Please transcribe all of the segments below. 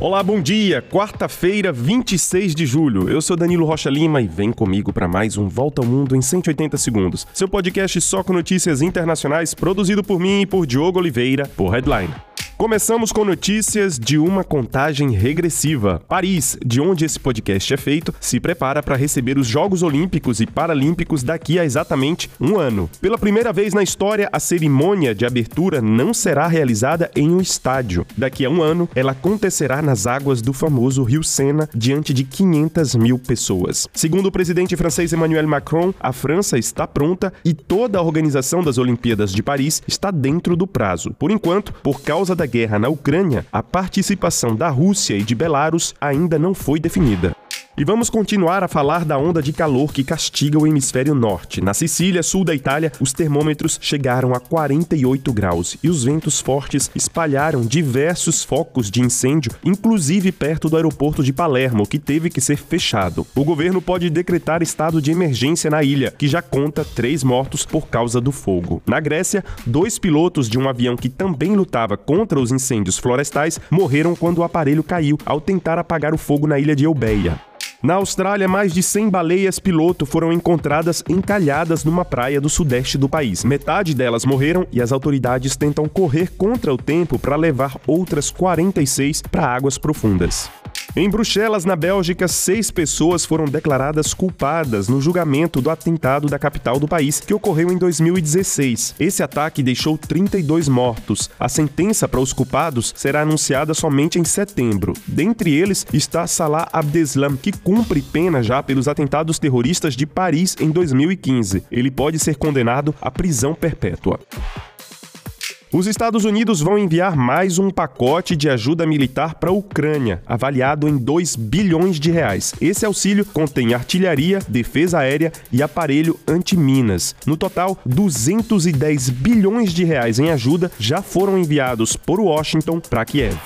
Olá, bom dia. Quarta-feira, 26 de julho. Eu sou Danilo Rocha Lima e vem comigo para mais um Volta ao Mundo em 180 segundos. Seu podcast só com notícias internacionais, produzido por mim e por Diogo Oliveira, por Headline. Começamos com notícias de uma contagem regressiva. Paris, de onde esse podcast é feito, se prepara para receber os Jogos Olímpicos e Paralímpicos daqui a exatamente um ano. Pela primeira vez na história, a cerimônia de abertura não será realizada em um estádio. Daqui a um ano, ela acontecerá nas águas do famoso Rio Sena, diante de 500 mil pessoas. Segundo o presidente francês Emmanuel Macron, a França está pronta e toda a organização das Olimpíadas de Paris está dentro do prazo. Por enquanto, por causa da guerra na Ucrânia, a participação da Rússia e de Belarus ainda não foi definida. E vamos continuar a falar da onda de calor que castiga o hemisfério norte. Na Sicília, sul da Itália, os termômetros chegaram a 48 graus e os ventos fortes espalharam diversos focos de incêndio, inclusive perto do aeroporto de Palermo, que teve que ser fechado. O governo pode decretar estado de emergência na ilha, que já conta três mortos por causa do fogo. Na Grécia, dois pilotos de um avião que também lutava contra os incêndios florestais morreram quando o aparelho caiu ao tentar apagar o fogo na ilha de Eubeia. Na Austrália, mais de 100 baleias piloto foram encontradas encalhadas numa praia do sudeste do país. Metade delas morreram e as autoridades tentam correr contra o tempo para levar outras 46 para águas profundas. Em Bruxelas, na Bélgica, seis pessoas foram declaradas culpadas no julgamento do atentado da capital do país, que ocorreu em 2016. Esse ataque deixou 32 mortos. A sentença para os culpados será anunciada somente em setembro. Dentre eles está Salah Abdeslam, que cumpre pena já pelos atentados terroristas de Paris em 2015. Ele pode ser condenado à prisão perpétua. Os Estados Unidos vão enviar mais um pacote de ajuda militar para a Ucrânia, avaliado em 2 bilhões de reais. Esse auxílio contém artilharia, defesa aérea e aparelho anti-minas. No total, 210 bilhões de reais em ajuda já foram enviados por Washington para Kiev.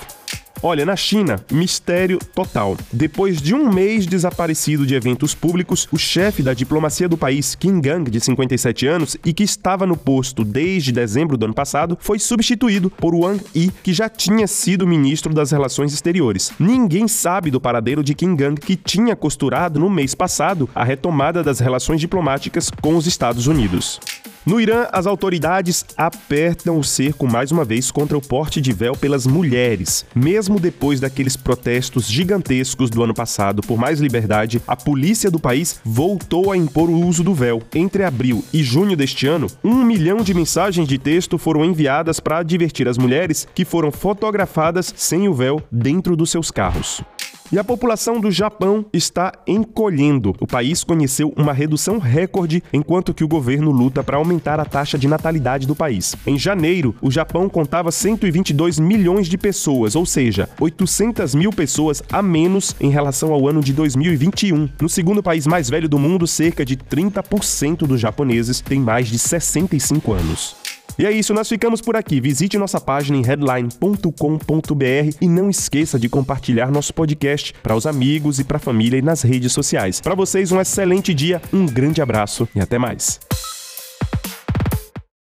Olha, na China, mistério total. Depois de um mês desaparecido de eventos públicos, o chefe da diplomacia do país, Qin Gang, de 57 anos, e que estava no posto desde dezembro do ano passado, foi substituído por Wang Yi, que já tinha sido ministro das Relações Exteriores. Ninguém sabe do paradeiro de Qin Gang, que tinha costurado no mês passado a retomada das relações diplomáticas com os Estados Unidos. No Irã, as autoridades apertam o cerco mais uma vez contra o porte de véu pelas mulheres. Mesmo depois daqueles protestos gigantescos do ano passado por mais liberdade, a polícia do país voltou a impor o uso do véu. Entre abril e junho deste ano, um milhão de mensagens de texto foram enviadas para advertir as mulheres que foram fotografadas sem o véu dentro dos seus carros. E a população do Japão está encolhendo. O país conheceu uma redução recorde enquanto que o governo luta para aumentar a taxa de natalidade do país. Em janeiro, o Japão contava 122 milhões de pessoas, ou seja, 800 mil pessoas a menos em relação ao ano de 2021. No segundo país mais velho do mundo, cerca de 30% dos japoneses têm mais de 65 anos. E é isso, nós ficamos por aqui. Visite nossa página em headline.com.br e não esqueça de compartilhar nosso podcast para os amigos e para a família e nas redes sociais. Para vocês, um excelente dia, um grande abraço e até mais.